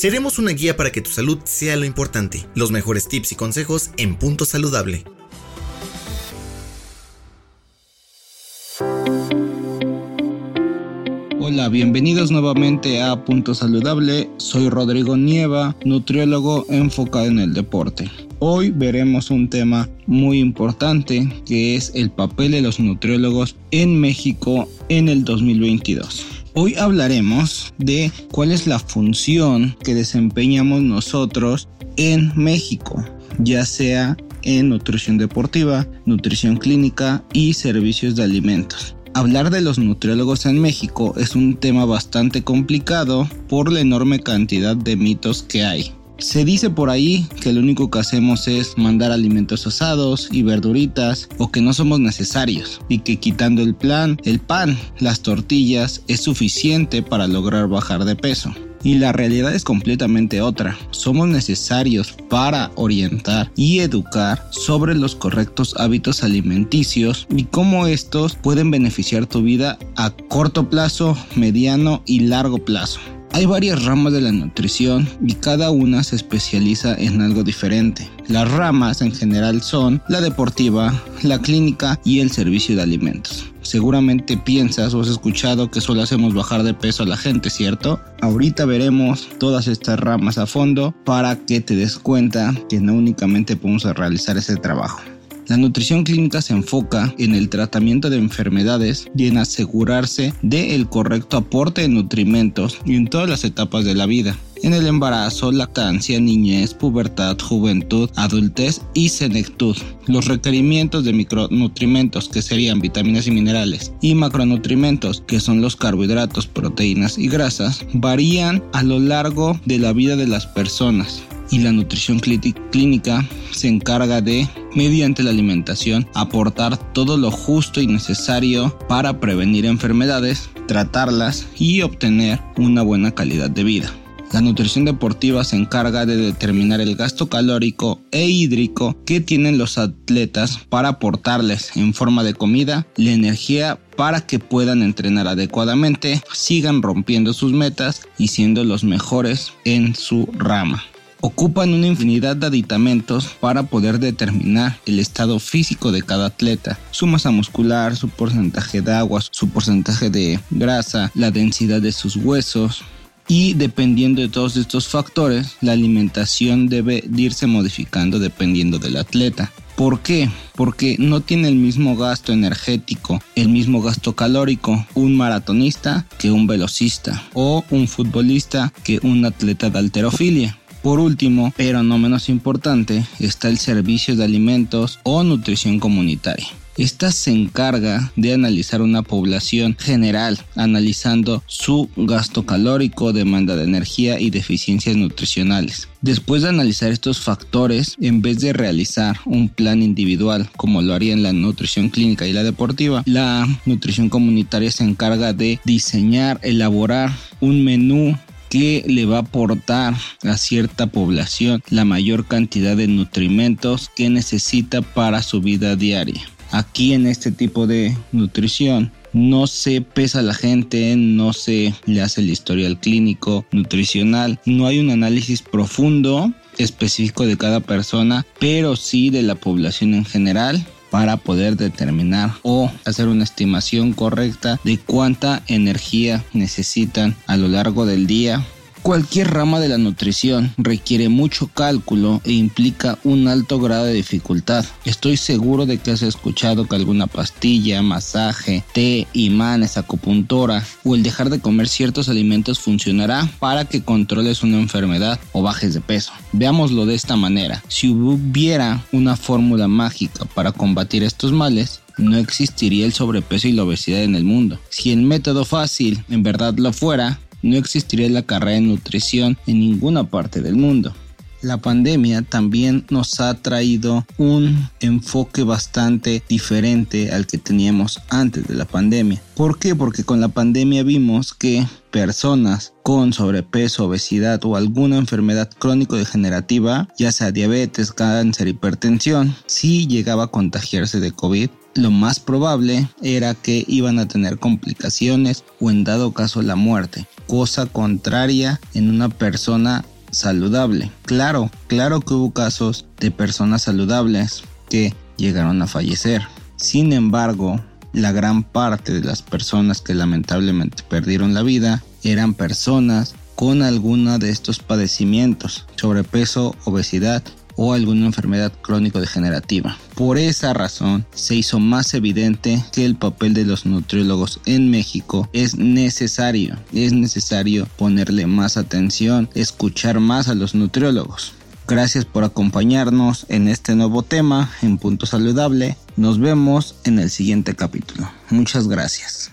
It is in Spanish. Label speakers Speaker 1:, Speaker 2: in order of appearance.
Speaker 1: Seremos una guía para que tu salud sea lo importante. Los mejores tips y consejos en Punto Saludable.
Speaker 2: Hola, bienvenidos nuevamente a Punto Saludable. Soy Rodrigo Nieva, nutriólogo enfocado en el deporte. Hoy veremos un tema muy importante que es el papel de los nutriólogos en México en el 2022. Hoy hablaremos de cuál es la función que desempeñamos nosotros en México, ya sea en nutrición deportiva, nutrición clínica y servicios de alimentos. Hablar de los nutriólogos en México es un tema bastante complicado por la enorme cantidad de mitos que hay. Se dice por ahí que lo único que hacemos es mandar alimentos asados y verduritas o que no somos necesarios y que quitando el plan, el pan, las tortillas es suficiente para lograr bajar de peso. Y la realidad es completamente otra. Somos necesarios para orientar y educar sobre los correctos hábitos alimenticios y cómo estos pueden beneficiar tu vida a corto plazo, mediano y largo plazo. Hay varias ramas de la nutrición y cada una se especializa en algo diferente. Las ramas en general son la deportiva, la clínica y el servicio de alimentos. Seguramente piensas o has escuchado que solo hacemos bajar de peso a la gente, ¿cierto? Ahorita veremos todas estas ramas a fondo para que te des cuenta que no únicamente podemos realizar ese trabajo. La nutrición clínica se enfoca en el tratamiento de enfermedades y en asegurarse del correcto aporte de nutrimentos en todas las etapas de la vida en el embarazo, lactancia, niñez, pubertad, juventud, adultez y senectud. Los requerimientos de micronutrimentos, que serían vitaminas y minerales, y macronutrimentos, que son los carbohidratos, proteínas y grasas, varían a lo largo de la vida de las personas y la nutrición clínica se encarga de, mediante la alimentación, aportar todo lo justo y necesario para prevenir enfermedades, tratarlas y obtener una buena calidad de vida. La nutrición deportiva se encarga de determinar el gasto calórico e hídrico que tienen los atletas para aportarles en forma de comida la energía para que puedan entrenar adecuadamente, sigan rompiendo sus metas y siendo los mejores en su rama ocupan una infinidad de aditamentos para poder determinar el estado físico de cada atleta, su masa muscular, su porcentaje de agua, su porcentaje de grasa, la densidad de sus huesos. Y dependiendo de todos estos factores, la alimentación debe irse modificando dependiendo del atleta. ¿Por qué? Porque no tiene el mismo gasto energético, el mismo gasto calórico un maratonista que un velocista o un futbolista que un atleta de alterofilia. Por último, pero no menos importante, está el servicio de alimentos o nutrición comunitaria. Esta se encarga de analizar una población general, analizando su gasto calórico, demanda de energía y deficiencias nutricionales. Después de analizar estos factores, en vez de realizar un plan individual como lo haría en la nutrición clínica y la deportiva, la nutrición comunitaria se encarga de diseñar, elaborar un menú que le va a aportar a cierta población la mayor cantidad de nutrimentos que necesita para su vida diaria. Aquí en este tipo de nutrición no se pesa la gente, no se le hace el historial clínico, nutricional, no hay un análisis profundo específico de cada persona, pero sí de la población en general para poder determinar o hacer una estimación correcta de cuánta energía necesitan a lo largo del día Cualquier rama de la nutrición requiere mucho cálculo e implica un alto grado de dificultad. Estoy seguro de que has escuchado que alguna pastilla, masaje, té, imanes, acupuntura o el dejar de comer ciertos alimentos funcionará para que controles una enfermedad o bajes de peso. Veámoslo de esta manera. Si hubiera una fórmula mágica para combatir estos males, no existiría el sobrepeso y la obesidad en el mundo. Si el método fácil en verdad lo fuera, no existiría la carrera de nutrición en ninguna parte del mundo. La pandemia también nos ha traído un enfoque bastante diferente al que teníamos antes de la pandemia. ¿Por qué? Porque con la pandemia vimos que personas con sobrepeso, obesidad o alguna enfermedad crónico-degenerativa, ya sea diabetes, cáncer, hipertensión, si llegaba a contagiarse de COVID, lo más probable era que iban a tener complicaciones o en dado caso la muerte, cosa contraria en una persona saludable. Claro, claro que hubo casos de personas saludables que llegaron a fallecer. Sin embargo, la gran parte de las personas que lamentablemente perdieron la vida eran personas con alguna de estos padecimientos, sobrepeso, obesidad o alguna enfermedad crónico-degenerativa. Por esa razón, se hizo más evidente que el papel de los nutriólogos en México es necesario. Es necesario ponerle más atención, escuchar más a los nutriólogos. Gracias por acompañarnos en este nuevo tema en Punto Saludable. Nos vemos en el siguiente capítulo. Muchas gracias.